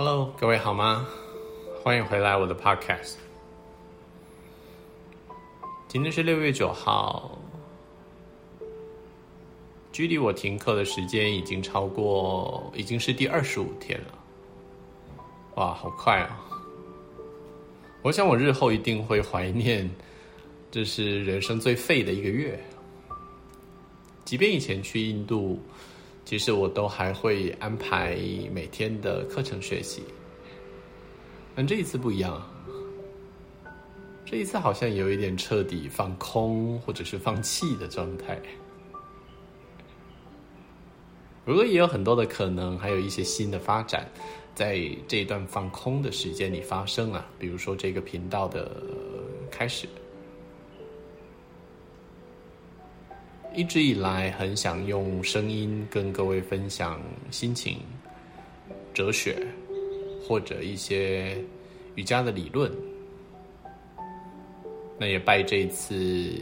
Hello，各位好吗？欢迎回来我的 Podcast。今天是六月九号，距离我停课的时间已经超过，已经是第二十五天了。哇，好快啊！我想我日后一定会怀念，这是人生最废的一个月。即便以前去印度。其实我都还会安排每天的课程学习，但这一次不一样，这一次好像有一点彻底放空或者是放弃的状态。不过也有很多的可能，还有一些新的发展，在这一段放空的时间里发生啊，比如说这个频道的开始。一直以来很想用声音跟各位分享心情、哲学或者一些瑜伽的理论。那也拜这一次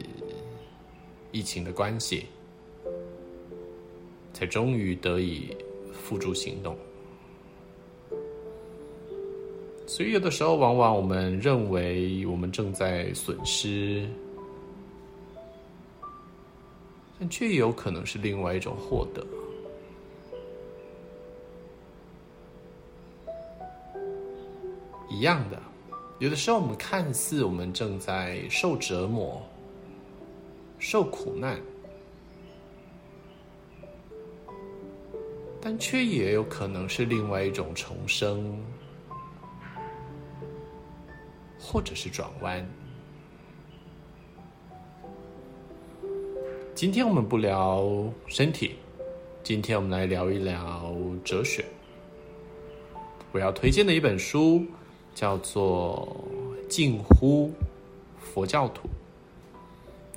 疫情的关系，才终于得以付诸行动。所以有的时候，往往我们认为我们正在损失。但却有可能是另外一种获得。一样的，有的时候我们看似我们正在受折磨、受苦难，但却也有可能是另外一种重生，或者是转弯。今天我们不聊身体，今天我们来聊一聊哲学。我要推荐的一本书叫做《近乎佛教徒》，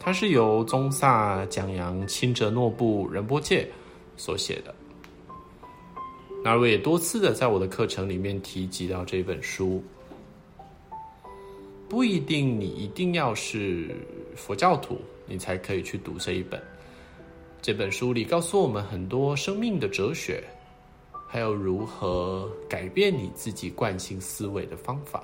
它是由宗萨蒋扬钦哲诺布仁波切所写的。那我也多次的在我的课程里面提及到这本书。不一定你一定要是佛教徒，你才可以去读这一本。这本书里告诉我们很多生命的哲学，还有如何改变你自己惯性思维的方法。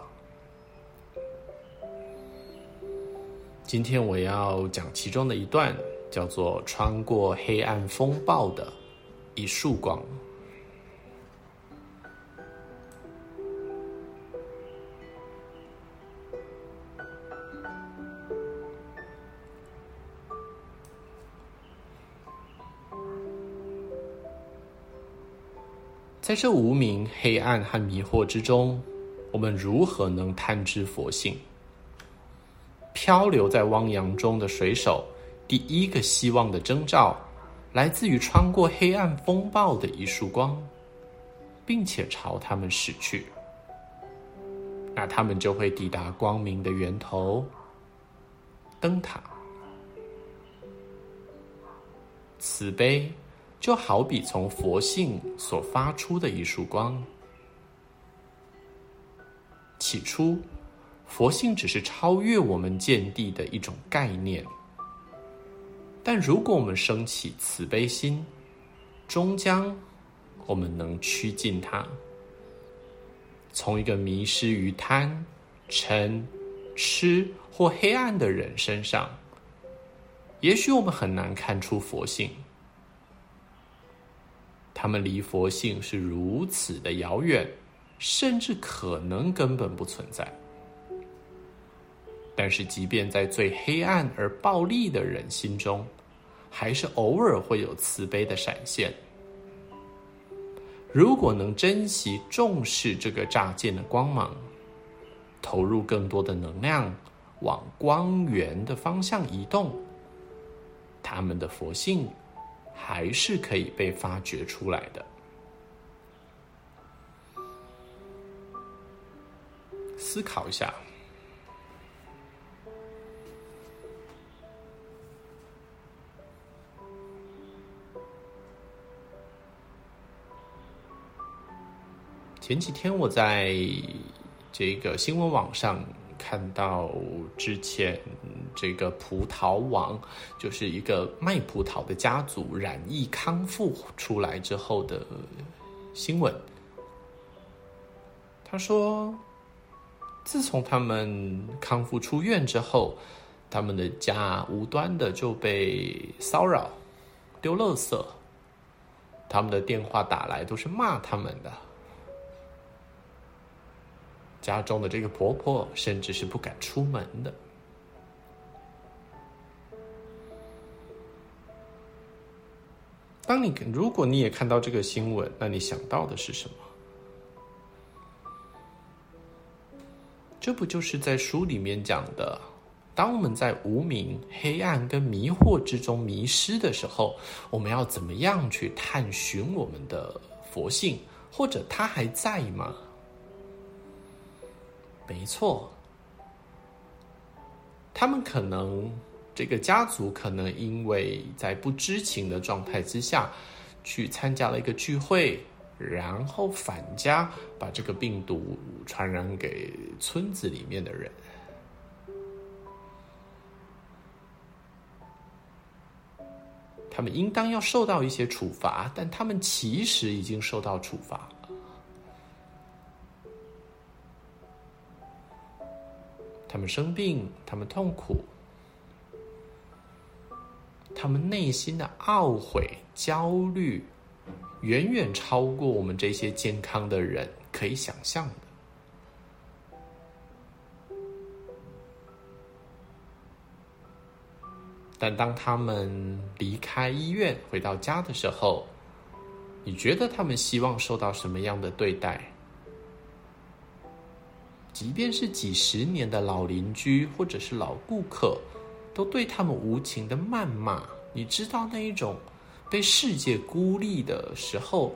今天我要讲其中的一段，叫做“穿过黑暗风暴的一束光”。在这无明、黑暗和迷惑之中，我们如何能探知佛性？漂流在汪洋中的水手，第一个希望的征兆，来自于穿过黑暗风暴的一束光，并且朝他们驶去。那他们就会抵达光明的源头——灯塔。慈悲。就好比从佛性所发出的一束光。起初，佛性只是超越我们见地的一种概念。但如果我们升起慈悲心，终将我们能趋近它，从一个迷失于贪、嗔、痴或黑暗的人身上，也许我们很难看出佛性。他们离佛性是如此的遥远，甚至可能根本不存在。但是，即便在最黑暗而暴力的人心中，还是偶尔会有慈悲的闪现。如果能珍惜、重视这个乍见的光芒，投入更多的能量往光源的方向移动，他们的佛性。还是可以被发掘出来的。思考一下，前几天我在这个新闻网上。看到之前这个葡萄王，就是一个卖葡萄的家族染疫康复出来之后的新闻。他说，自从他们康复出院之后，他们的家无端的就被骚扰、丢垃圾，他们的电话打来都是骂他们的。家中的这个婆婆甚至是不敢出门的。当你如果你也看到这个新闻，那你想到的是什么？这不就是在书里面讲的，当我们在无明、黑暗跟迷惑之中迷失的时候，我们要怎么样去探寻我们的佛性，或者他还在吗？没错，他们可能这个家族可能因为在不知情的状态之下，去参加了一个聚会，然后返家把这个病毒传染给村子里面的人。他们应当要受到一些处罚，但他们其实已经受到处罚。他们生病，他们痛苦，他们内心的懊悔、焦虑，远远超过我们这些健康的人可以想象的。但当他们离开医院回到家的时候，你觉得他们希望受到什么样的对待？即便是几十年的老邻居或者是老顾客，都对他们无情的谩骂。你知道那一种被世界孤立的时候，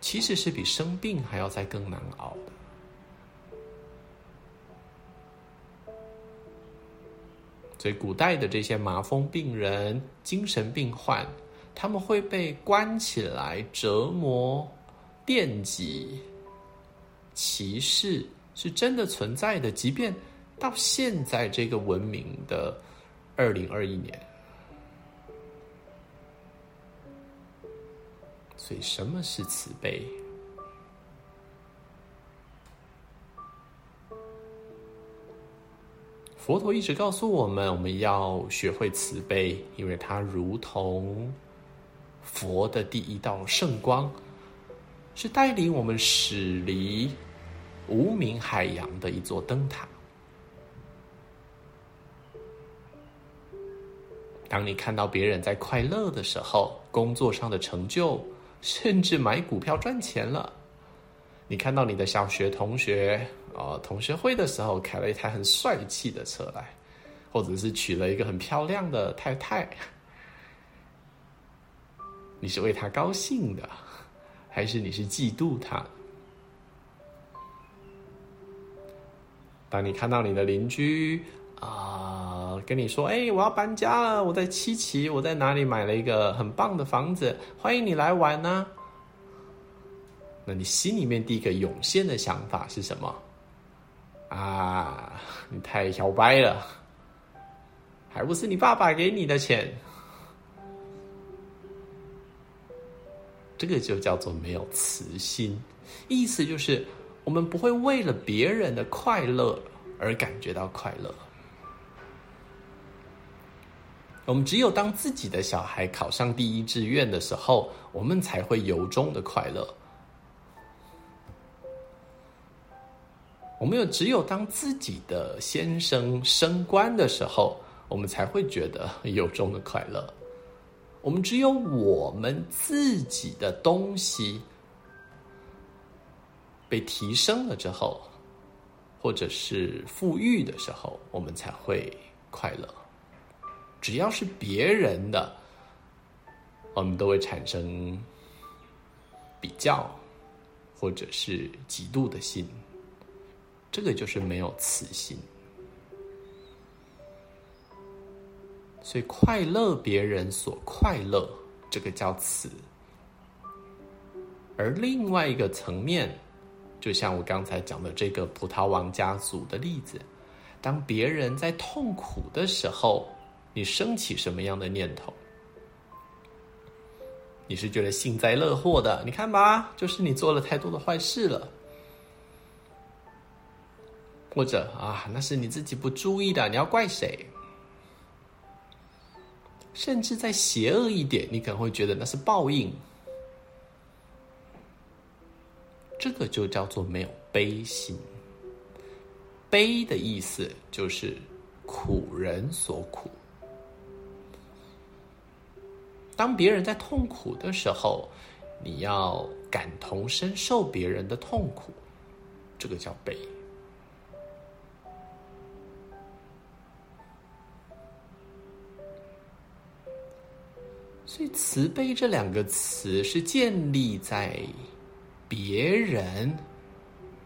其实是比生病还要再更难熬的。所以，古代的这些麻风病人、精神病患，他们会被关起来折磨、电击。歧视是真的存在的，即便到现在这个文明的二零二一年。所以，什么是慈悲？佛陀一直告诉我们，我们要学会慈悲，因为它如同佛的第一道圣光，是带领我们驶离。无名海洋的一座灯塔。当你看到别人在快乐的时候，工作上的成就，甚至买股票赚钱了；你看到你的小学同学，呃，同学会的时候开了一台很帅气的车来，或者是娶了一个很漂亮的太太，你是为他高兴的，还是你是嫉妒他？当你看到你的邻居啊、跟你说：“哎，我要搬家了，我在七期，我在哪里买了一个很棒的房子，欢迎你来玩呢。”那你心里面第一个涌现的想法是什么？啊，你太小白了，还不是你爸爸给你的钱？这个就叫做没有慈心，意思就是。我们不会为了别人的快乐而感觉到快乐。我们只有当自己的小孩考上第一志愿的时候，我们才会由衷的快乐。我们有只有当自己的先生升官的时候，我们才会觉得由衷的快乐。我们只有我们自己的东西。被提升了之后，或者是富裕的时候，我们才会快乐。只要是别人的，我们都会产生比较，或者是嫉妒的心。这个就是没有慈心。所以，快乐别人所快乐，这个叫慈。而另外一个层面。就像我刚才讲的这个葡萄王家族的例子，当别人在痛苦的时候，你升起什么样的念头？你是觉得幸灾乐祸的？你看吧，就是你做了太多的坏事了。或者啊，那是你自己不注意的，你要怪谁？甚至再邪恶一点，你可能会觉得那是报应。这个就叫做没有悲心。悲的意思就是苦人所苦。当别人在痛苦的时候，你要感同身受别人的痛苦，这个叫悲。所以，慈悲这两个词是建立在别人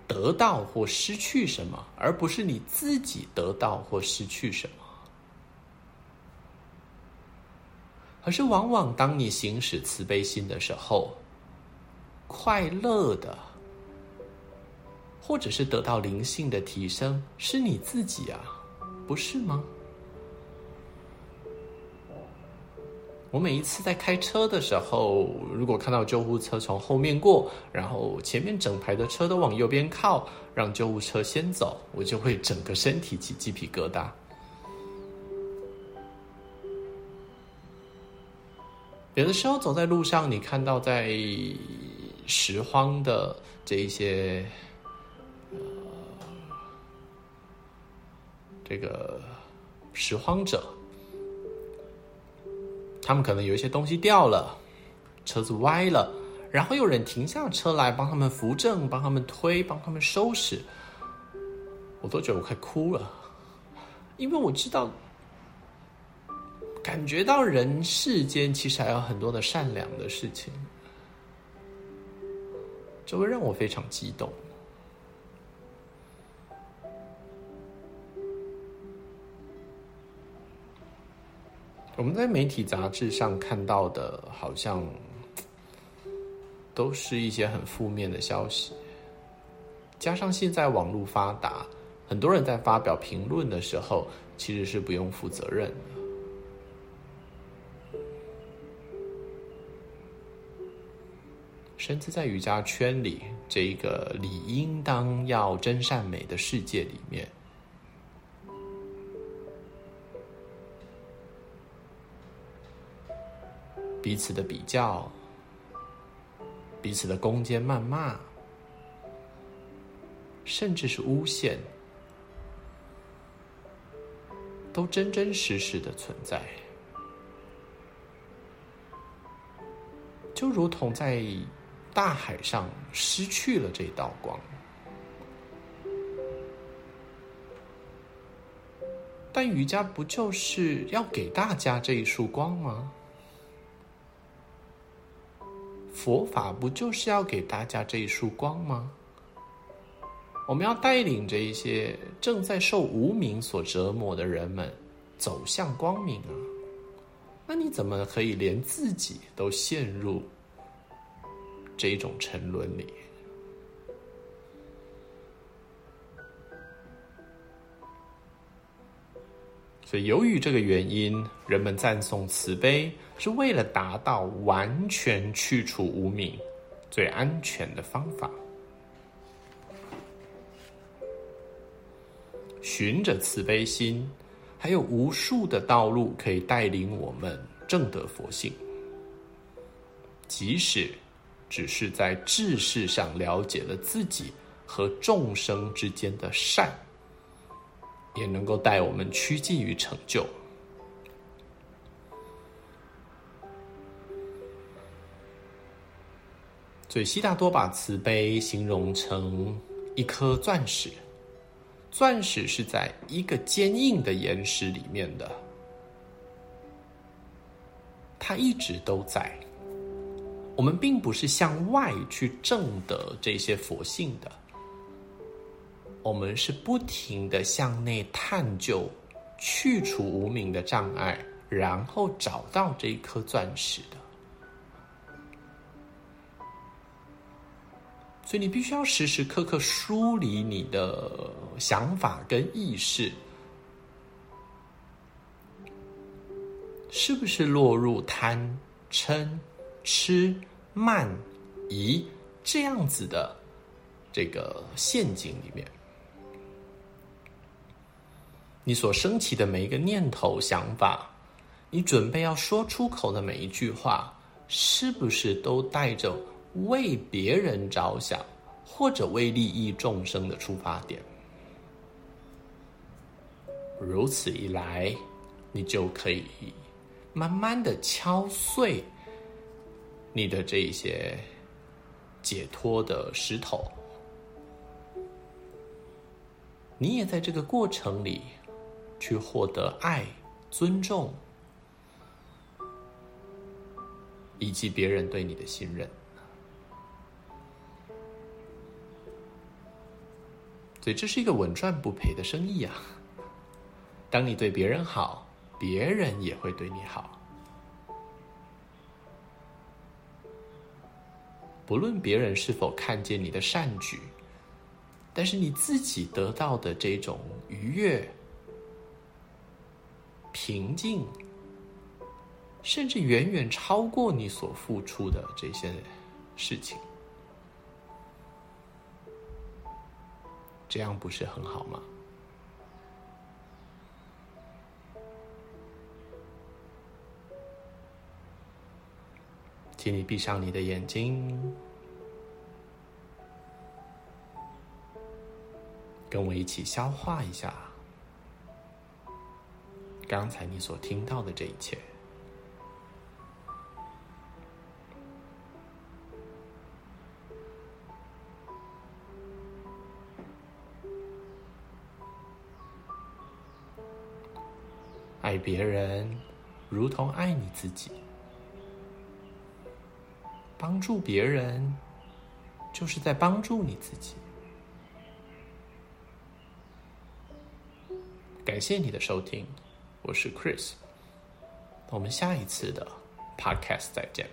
得到或失去什么，而不是你自己得到或失去什么。可是，往往当你行使慈悲心的时候，快乐的，或者是得到灵性的提升，是你自己啊，不是吗？我每一次在开车的时候，如果看到救护车从后面过，然后前面整排的车都往右边靠，让救护车先走，我就会整个身体起鸡皮疙瘩。有的时候走在路上，你看到在拾荒的这一些，呃，这个拾荒者。他们可能有一些东西掉了，车子歪了，然后有人停下车来帮他们扶正、帮他们推、帮他们收拾，我都觉得我快哭了，因为我知道，感觉到人世间其实还有很多的善良的事情，这会让我非常激动。我们在媒体杂志上看到的，好像都是一些很负面的消息。加上现在网络发达，很多人在发表评论的时候，其实是不用负责任的。甚至在瑜伽圈里，这个理应当要真善美的世界里面。彼此的比较，彼此的攻击、谩骂，甚至是诬陷，都真真实实的存在。就如同在大海上失去了这道光，但瑜伽不就是要给大家这一束光吗？佛法不就是要给大家这一束光吗？我们要带领着一些正在受无明所折磨的人们走向光明啊！那你怎么可以连自己都陷入这一种沉沦里？所以，由于这个原因，人们赞颂慈悲是为了达到完全去除无明最安全的方法。循着慈悲心，还有无数的道路可以带领我们正得佛性。即使只是在知识上了解了自己和众生之间的善。也能够带我们趋近于成就。所以悉达多把慈悲形容成一颗钻石，钻石是在一个坚硬的岩石里面的，它一直都在。我们并不是向外去证得这些佛性的。我们是不停的向内探究，去除无明的障碍，然后找到这一颗钻石的。所以你必须要时时刻刻梳理你的想法跟意识，是不是落入贪、嗔、吃、慢、疑这样子的这个陷阱里面？你所升起的每一个念头、想法，你准备要说出口的每一句话，是不是都带着为别人着想，或者为利益众生的出发点？如此一来，你就可以慢慢的敲碎你的这一些解脱的石头。你也在这个过程里去获得爱、尊重，以及别人对你的信任。所以这是一个稳赚不赔的生意啊！当你对别人好，别人也会对你好。不论别人是否看见你的善举。但是你自己得到的这种愉悦、平静，甚至远远超过你所付出的这些事情，这样不是很好吗？请你闭上你的眼睛。跟我一起消化一下刚才你所听到的这一切。爱别人如同爱你自己，帮助别人就是在帮助你自己。感谢你的收听，我是 Chris，我们下一次的 Podcast 再见。